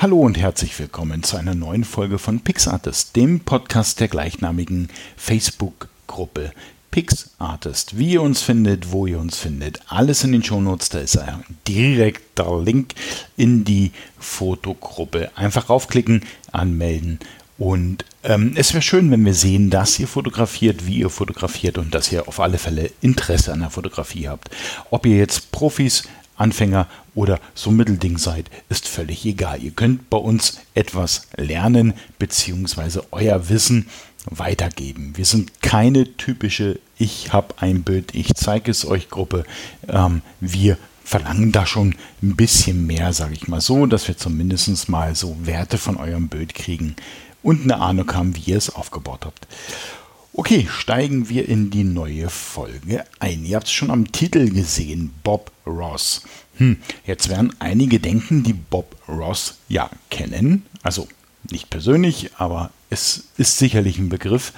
Hallo und herzlich willkommen zu einer neuen Folge von PixArtist, dem Podcast der gleichnamigen Facebook-Gruppe PixArtist. Wie ihr uns findet, wo ihr uns findet, alles in den Shownotes, da ist ein direkter Link in die Fotogruppe. Einfach raufklicken, anmelden und ähm, es wäre schön, wenn wir sehen, dass ihr fotografiert, wie ihr fotografiert und dass ihr auf alle Fälle Interesse an der Fotografie habt. Ob ihr jetzt Profis, Anfänger oder so Mittelding seid, ist völlig egal. Ihr könnt bei uns etwas lernen bzw. euer Wissen weitergeben. Wir sind keine typische Ich habe ein Bild, ich zeige es euch Gruppe. Ähm, wir verlangen da schon ein bisschen mehr, sage ich mal so, dass wir zumindest mal so Werte von eurem Bild kriegen und eine Ahnung haben, wie ihr es aufgebaut habt. Okay, steigen wir in die neue Folge ein. Ihr habt es schon am Titel gesehen, Bob Ross. Hm, jetzt werden einige denken, die Bob Ross ja kennen. Also nicht persönlich, aber es ist sicherlich ein Begriff.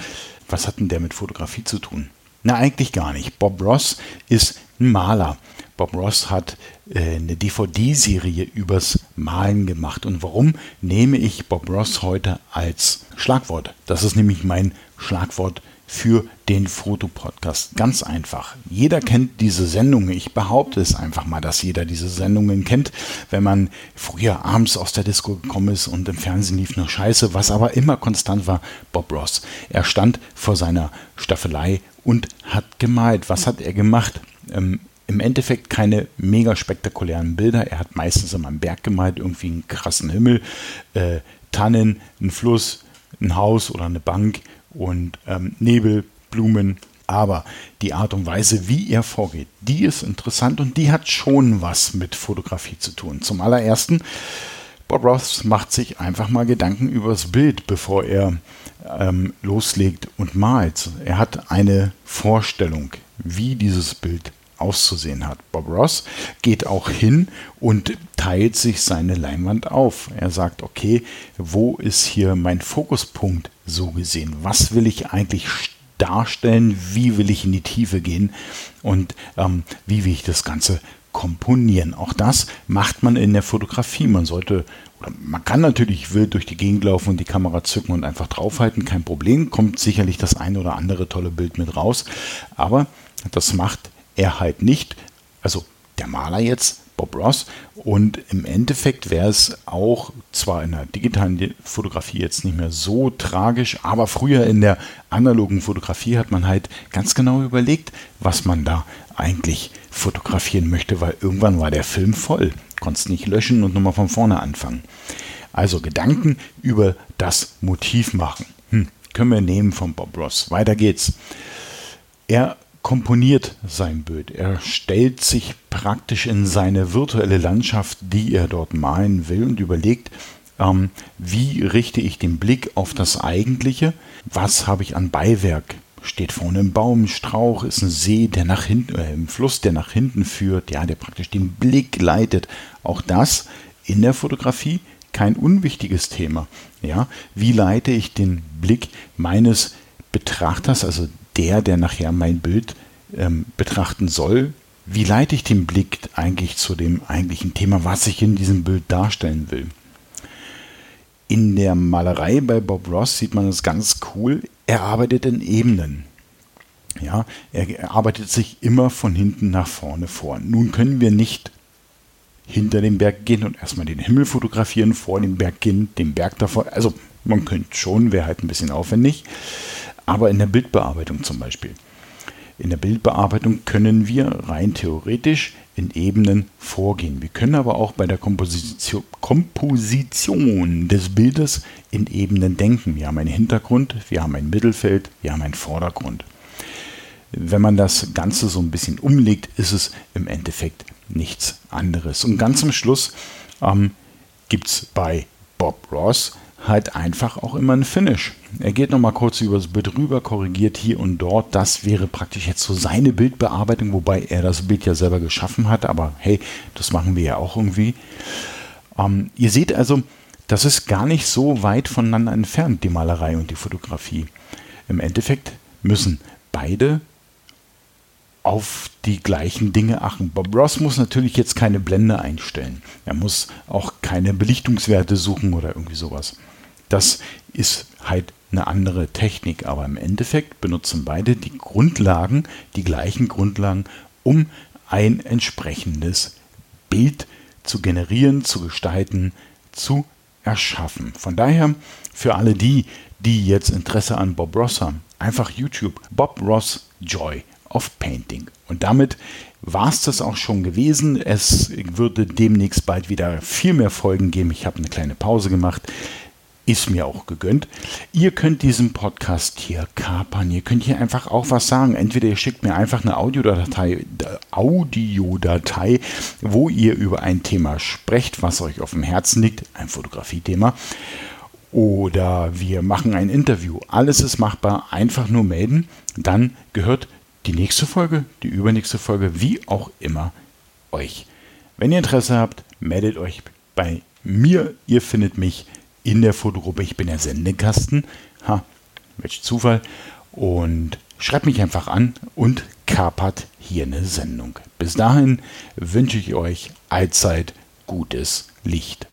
Was hat denn der mit Fotografie zu tun? Na, eigentlich gar nicht. Bob Ross ist ein Maler. Bob Ross hat äh, eine DVD-Serie übers Malen gemacht. Und warum nehme ich Bob Ross heute als Schlagwort? Das ist nämlich mein Schlagwort für den Fotopodcast. Ganz einfach. Jeder kennt diese Sendungen. Ich behaupte es einfach mal, dass jeder diese Sendungen kennt. Wenn man früher abends aus der Disco gekommen ist und im Fernsehen lief nur Scheiße, was aber immer konstant war, Bob Ross. Er stand vor seiner Staffelei und hat gemalt. Was hat er gemacht? Ähm, im Endeffekt keine mega spektakulären Bilder. Er hat meistens immer einen Berg gemalt, irgendwie einen krassen Himmel, äh, Tannen, einen Fluss, ein Haus oder eine Bank und ähm, Nebel, Blumen. Aber die Art und Weise, wie er vorgeht, die ist interessant und die hat schon was mit Fotografie zu tun. Zum allerersten, Bob Ross macht sich einfach mal Gedanken über das Bild, bevor er ähm, loslegt und malt. Er hat eine Vorstellung, wie dieses Bild auszusehen hat. Bob Ross geht auch hin und teilt sich seine Leinwand auf. Er sagt, okay, wo ist hier mein Fokuspunkt so gesehen? Was will ich eigentlich darstellen? Wie will ich in die Tiefe gehen? Und ähm, wie will ich das Ganze komponieren? Auch das macht man in der Fotografie. Man sollte man kann natürlich wild durch die Gegend laufen und die Kamera zücken und einfach draufhalten, kein Problem. Kommt sicherlich das ein oder andere tolle Bild mit raus. Aber das macht er halt nicht. Also der Maler jetzt, Bob Ross. Und im Endeffekt wäre es auch zwar in der digitalen Fotografie jetzt nicht mehr so tragisch, aber früher in der analogen Fotografie hat man halt ganz genau überlegt, was man da eigentlich fotografieren möchte, weil irgendwann war der Film voll. Konntest nicht löschen und nochmal von vorne anfangen. Also Gedanken über das Motiv machen. Hm, können wir nehmen von Bob Ross. Weiter geht's. Er komponiert sein Bild. Er stellt sich praktisch in seine virtuelle Landschaft, die er dort malen will und überlegt, ähm, wie richte ich den Blick auf das Eigentliche? Was habe ich an Beiwerk? Steht vorne ein Baum, ein Strauch, ist ein See, der nach hinten, äh, ein Fluss, der nach hinten führt, ja, der praktisch den Blick leitet. Auch das in der Fotografie kein unwichtiges Thema. Ja, wie leite ich den Blick meines Betrachters, also der, der nachher mein Bild ähm, betrachten soll, wie leite ich den Blick eigentlich zu dem eigentlichen Thema, was ich in diesem Bild darstellen will. In der Malerei bei Bob Ross sieht man es ganz cool. Er arbeitet in Ebenen. Ja, er arbeitet sich immer von hinten nach vorne vor. Nun können wir nicht hinter dem Berg gehen und erstmal den Himmel fotografieren, vor dem Berg gehen, den Berg davor. Also man könnte schon, wäre halt ein bisschen aufwendig. Aber in der Bildbearbeitung zum Beispiel. In der Bildbearbeitung können wir rein theoretisch in Ebenen vorgehen. Wir können aber auch bei der Komposition, Komposition des Bildes in Ebenen denken. Wir haben einen Hintergrund, wir haben ein Mittelfeld, wir haben einen Vordergrund. Wenn man das Ganze so ein bisschen umlegt, ist es im Endeffekt nichts anderes. Und ganz zum Schluss ähm, gibt es bei Bob Ross halt einfach auch immer ein Finish. Er geht nochmal kurz über das Bild rüber, korrigiert hier und dort. Das wäre praktisch jetzt so seine Bildbearbeitung, wobei er das Bild ja selber geschaffen hat. Aber hey, das machen wir ja auch irgendwie. Ähm, ihr seht also, das ist gar nicht so weit voneinander entfernt, die Malerei und die Fotografie. Im Endeffekt müssen beide auf die gleichen Dinge achten. Bob Ross muss natürlich jetzt keine Blende einstellen. Er muss auch keine Belichtungswerte suchen oder irgendwie sowas. Das ist halt eine andere Technik, aber im Endeffekt benutzen beide die Grundlagen, die gleichen Grundlagen, um ein entsprechendes Bild zu generieren, zu gestalten, zu erschaffen. Von daher für alle die, die jetzt Interesse an Bob Ross haben, einfach YouTube Bob Ross Joy of Painting. Und damit war es das auch schon gewesen. Es würde demnächst bald wieder viel mehr Folgen geben. Ich habe eine kleine Pause gemacht. Ist mir auch gegönnt. Ihr könnt diesen Podcast hier kapern. Ihr könnt hier einfach auch was sagen. Entweder ihr schickt mir einfach eine Audiodatei, Audiodatei, wo ihr über ein Thema sprecht, was euch auf dem Herzen liegt, ein Fotografiethema. Oder wir machen ein Interview. Alles ist machbar. Einfach nur melden. Dann gehört die nächste Folge, die übernächste Folge, wie auch immer euch. Wenn ihr Interesse habt, meldet euch bei mir. Ihr findet mich in der Fotogruppe. Ich bin der Sendekasten. Ha, welch Zufall. Und schreibt mich einfach an und kapert hier eine Sendung. Bis dahin wünsche ich euch allzeit gutes Licht.